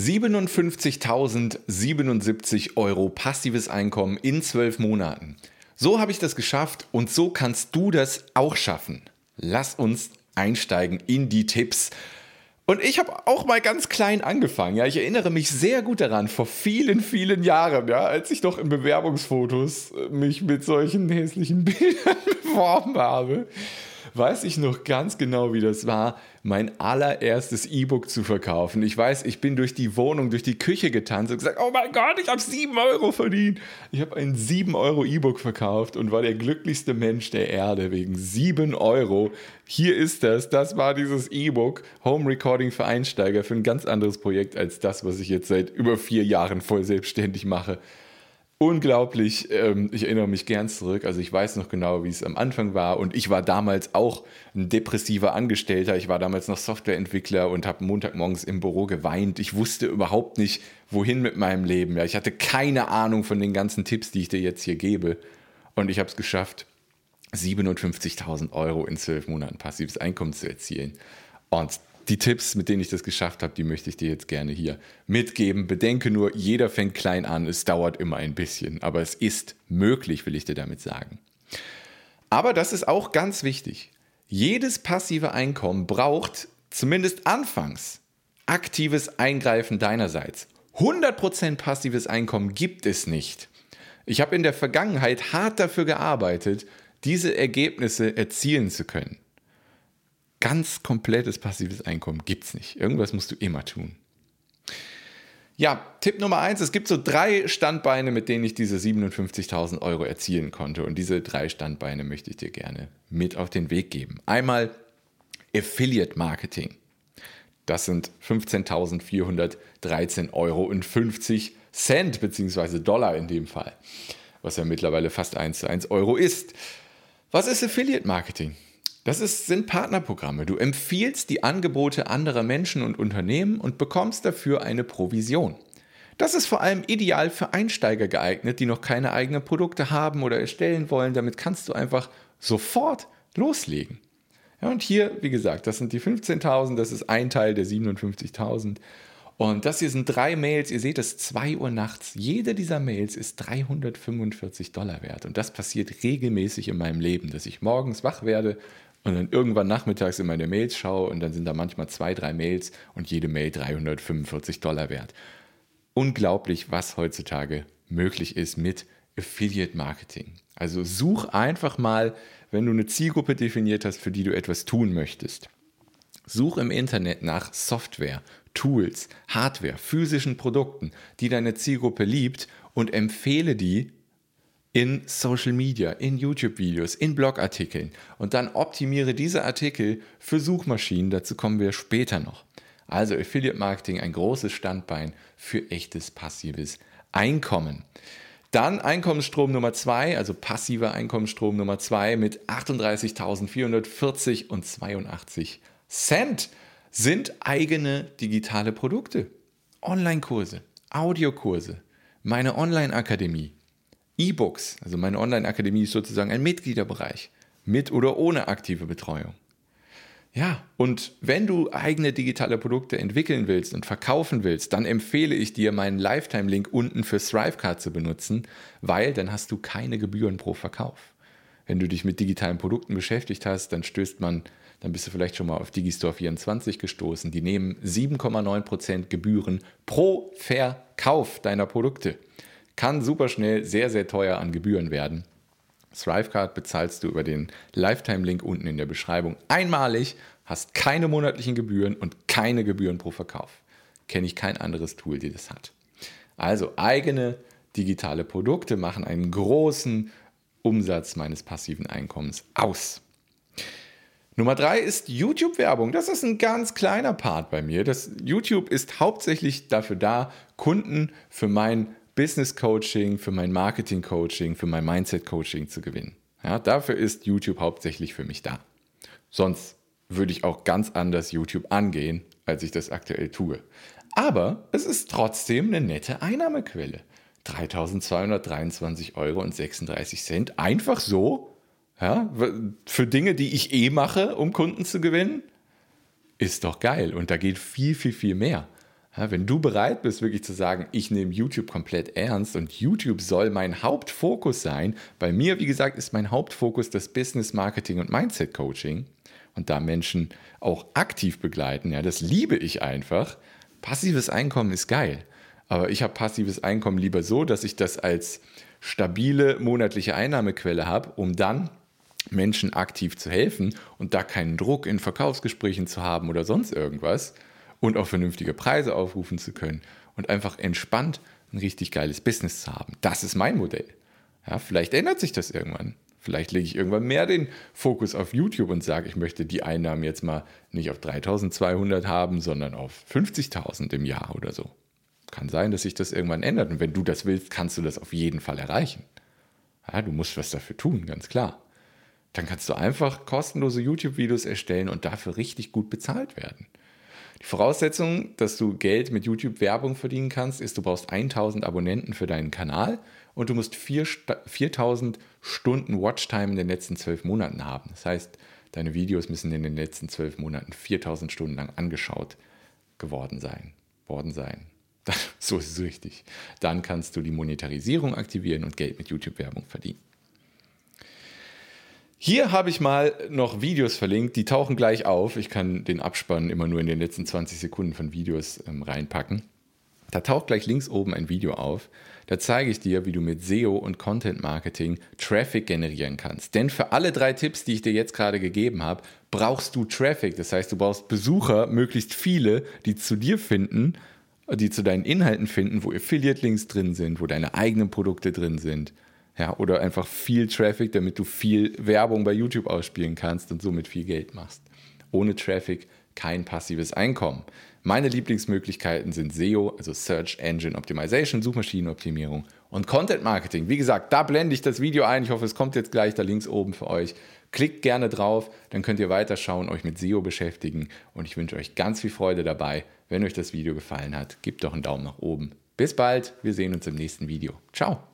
57.077 Euro passives Einkommen in zwölf Monaten. So habe ich das geschafft und so kannst du das auch schaffen. Lass uns einsteigen in die Tipps. Und ich habe auch mal ganz klein angefangen. Ja, ich erinnere mich sehr gut daran, vor vielen, vielen Jahren, ja, als ich noch in Bewerbungsfotos äh, mich mit solchen hässlichen Bildern beworben habe weiß ich noch ganz genau, wie das war, mein allererstes E-Book zu verkaufen. Ich weiß, ich bin durch die Wohnung, durch die Küche getanzt und gesagt, oh mein Gott, ich habe 7 Euro verdient. Ich habe ein 7 Euro E-Book verkauft und war der glücklichste Mensch der Erde wegen 7 Euro. Hier ist das, das war dieses E-Book, Home Recording für Einsteiger, für ein ganz anderes Projekt als das, was ich jetzt seit über vier Jahren voll selbstständig mache unglaublich. Ähm, ich erinnere mich gern zurück. Also ich weiß noch genau, wie es am Anfang war. Und ich war damals auch ein depressiver Angestellter. Ich war damals noch Softwareentwickler und habe Montagmorgens im Büro geweint. Ich wusste überhaupt nicht, wohin mit meinem Leben. Ja, ich hatte keine Ahnung von den ganzen Tipps, die ich dir jetzt hier gebe. Und ich habe es geschafft, 57.000 Euro in zwölf Monaten passives Einkommen zu erzielen. Und die Tipps, mit denen ich das geschafft habe, die möchte ich dir jetzt gerne hier mitgeben. Bedenke nur, jeder fängt klein an, es dauert immer ein bisschen, aber es ist möglich, will ich dir damit sagen. Aber das ist auch ganz wichtig. Jedes passive Einkommen braucht zumindest anfangs aktives Eingreifen deinerseits. 100% passives Einkommen gibt es nicht. Ich habe in der Vergangenheit hart dafür gearbeitet, diese Ergebnisse erzielen zu können ganz komplettes passives Einkommen gibt es nicht. Irgendwas musst du immer tun. Ja, Tipp Nummer eins: Es gibt so drei Standbeine, mit denen ich diese 57.000 Euro erzielen konnte. Und diese drei Standbeine möchte ich dir gerne mit auf den Weg geben. Einmal Affiliate Marketing. Das sind 15.413 Euro und 50 Cent, beziehungsweise Dollar in dem Fall, was ja mittlerweile fast 1 zu 1 Euro ist. Was ist Affiliate Marketing? Das ist, sind Partnerprogramme. Du empfiehlst die Angebote anderer Menschen und Unternehmen und bekommst dafür eine Provision. Das ist vor allem ideal für Einsteiger geeignet, die noch keine eigenen Produkte haben oder erstellen wollen. Damit kannst du einfach sofort loslegen. Ja, und hier, wie gesagt, das sind die 15.000, das ist ein Teil der 57.000. Und das hier sind drei Mails, ihr seht es, 2 Uhr nachts. Jede dieser Mails ist 345 Dollar wert. Und das passiert regelmäßig in meinem Leben, dass ich morgens wach werde und dann irgendwann nachmittags in meine Mails schaue und dann sind da manchmal zwei, drei Mails und jede Mail 345 Dollar wert. Unglaublich, was heutzutage möglich ist mit Affiliate Marketing. Also such einfach mal, wenn du eine Zielgruppe definiert hast, für die du etwas tun möchtest. Such im Internet nach Software, Tools, Hardware, physischen Produkten, die deine Zielgruppe liebt und empfehle die in Social Media, in YouTube-Videos, in Blogartikeln und dann optimiere diese Artikel für Suchmaschinen. Dazu kommen wir später noch. Also Affiliate Marketing ein großes Standbein für echtes passives Einkommen. Dann Einkommensstrom Nummer zwei, also passiver Einkommensstrom Nummer zwei mit 38.440 und 82 Cent sind eigene digitale Produkte. Online-Kurse, Audiokurse, meine Online-Akademie, E-Books, also meine Online-Akademie ist sozusagen ein Mitgliederbereich, mit oder ohne aktive Betreuung. Ja, und wenn du eigene digitale Produkte entwickeln willst und verkaufen willst, dann empfehle ich dir, meinen Lifetime-Link unten für Thrivecard zu benutzen, weil dann hast du keine Gebühren pro Verkauf. Wenn du dich mit digitalen Produkten beschäftigt hast, dann stößt man, dann bist du vielleicht schon mal auf Digistore 24 gestoßen. Die nehmen 7,9% Gebühren pro Verkauf deiner Produkte kann super schnell sehr, sehr teuer an Gebühren werden. Thrivecard bezahlst du über den Lifetime-Link unten in der Beschreibung einmalig, hast keine monatlichen Gebühren und keine Gebühren pro Verkauf. Kenne ich kein anderes Tool, die das hat. Also eigene digitale Produkte machen einen großen Umsatz meines passiven Einkommens aus. Nummer drei ist YouTube-Werbung. Das ist ein ganz kleiner Part bei mir. Das YouTube ist hauptsächlich dafür da, Kunden für mein Business Coaching, für mein Marketing Coaching, für mein Mindset Coaching zu gewinnen. Ja, dafür ist YouTube hauptsächlich für mich da. Sonst würde ich auch ganz anders YouTube angehen, als ich das aktuell tue. Aber es ist trotzdem eine nette Einnahmequelle. 3.223 Euro und 36 Cent. Einfach so, ja, für Dinge, die ich eh mache, um Kunden zu gewinnen, ist doch geil. Und da geht viel, viel, viel mehr. Ja, wenn du bereit bist, wirklich zu sagen, ich nehme YouTube komplett ernst und YouTube soll mein Hauptfokus sein, bei mir, wie gesagt, ist mein Hauptfokus das Business Marketing und Mindset Coaching und da Menschen auch aktiv begleiten, ja, das liebe ich einfach. Passives Einkommen ist geil, aber ich habe passives Einkommen lieber so, dass ich das als stabile monatliche Einnahmequelle habe, um dann Menschen aktiv zu helfen und da keinen Druck in Verkaufsgesprächen zu haben oder sonst irgendwas, und auch vernünftige Preise aufrufen zu können und einfach entspannt ein richtig geiles Business zu haben. Das ist mein Modell. Ja, vielleicht ändert sich das irgendwann. Vielleicht lege ich irgendwann mehr den Fokus auf YouTube und sage, ich möchte die Einnahmen jetzt mal nicht auf 3200 haben, sondern auf 50.000 im Jahr oder so. Kann sein, dass sich das irgendwann ändert. Und wenn du das willst, kannst du das auf jeden Fall erreichen. Ja, du musst was dafür tun, ganz klar. Dann kannst du einfach kostenlose YouTube-Videos erstellen und dafür richtig gut bezahlt werden. Die Voraussetzung, dass du Geld mit YouTube-Werbung verdienen kannst, ist, du brauchst 1000 Abonnenten für deinen Kanal und du musst 4000 Stunden Watchtime in den letzten zwölf Monaten haben. Das heißt, deine Videos müssen in den letzten zwölf Monaten 4000 Stunden lang angeschaut geworden sein. Worden sein. so ist es richtig. Dann kannst du die Monetarisierung aktivieren und Geld mit YouTube-Werbung verdienen. Hier habe ich mal noch Videos verlinkt, die tauchen gleich auf. Ich kann den Abspann immer nur in den letzten 20 Sekunden von Videos ähm, reinpacken. Da taucht gleich links oben ein Video auf. Da zeige ich dir, wie du mit SEO und Content Marketing Traffic generieren kannst. Denn für alle drei Tipps, die ich dir jetzt gerade gegeben habe, brauchst du Traffic. Das heißt, du brauchst Besucher, möglichst viele, die zu dir finden, die zu deinen Inhalten finden, wo Affiliate-Links drin sind, wo deine eigenen Produkte drin sind ja, oder einfach viel Traffic, damit du viel Werbung bei YouTube ausspielen kannst und somit viel Geld machst. Ohne Traffic kein passives Einkommen. Meine Lieblingsmöglichkeiten sind SEO, also Search Engine Optimization, Suchmaschinenoptimierung und Content Marketing. Wie gesagt, da blende ich das Video ein. Ich hoffe, es kommt jetzt gleich da links oben für euch. Klickt gerne drauf, dann könnt ihr weiterschauen, euch mit SEO beschäftigen und ich wünsche euch ganz viel Freude dabei. Wenn euch das Video gefallen hat, gebt doch einen Daumen nach oben. Bis bald, wir sehen uns im nächsten Video. Ciao.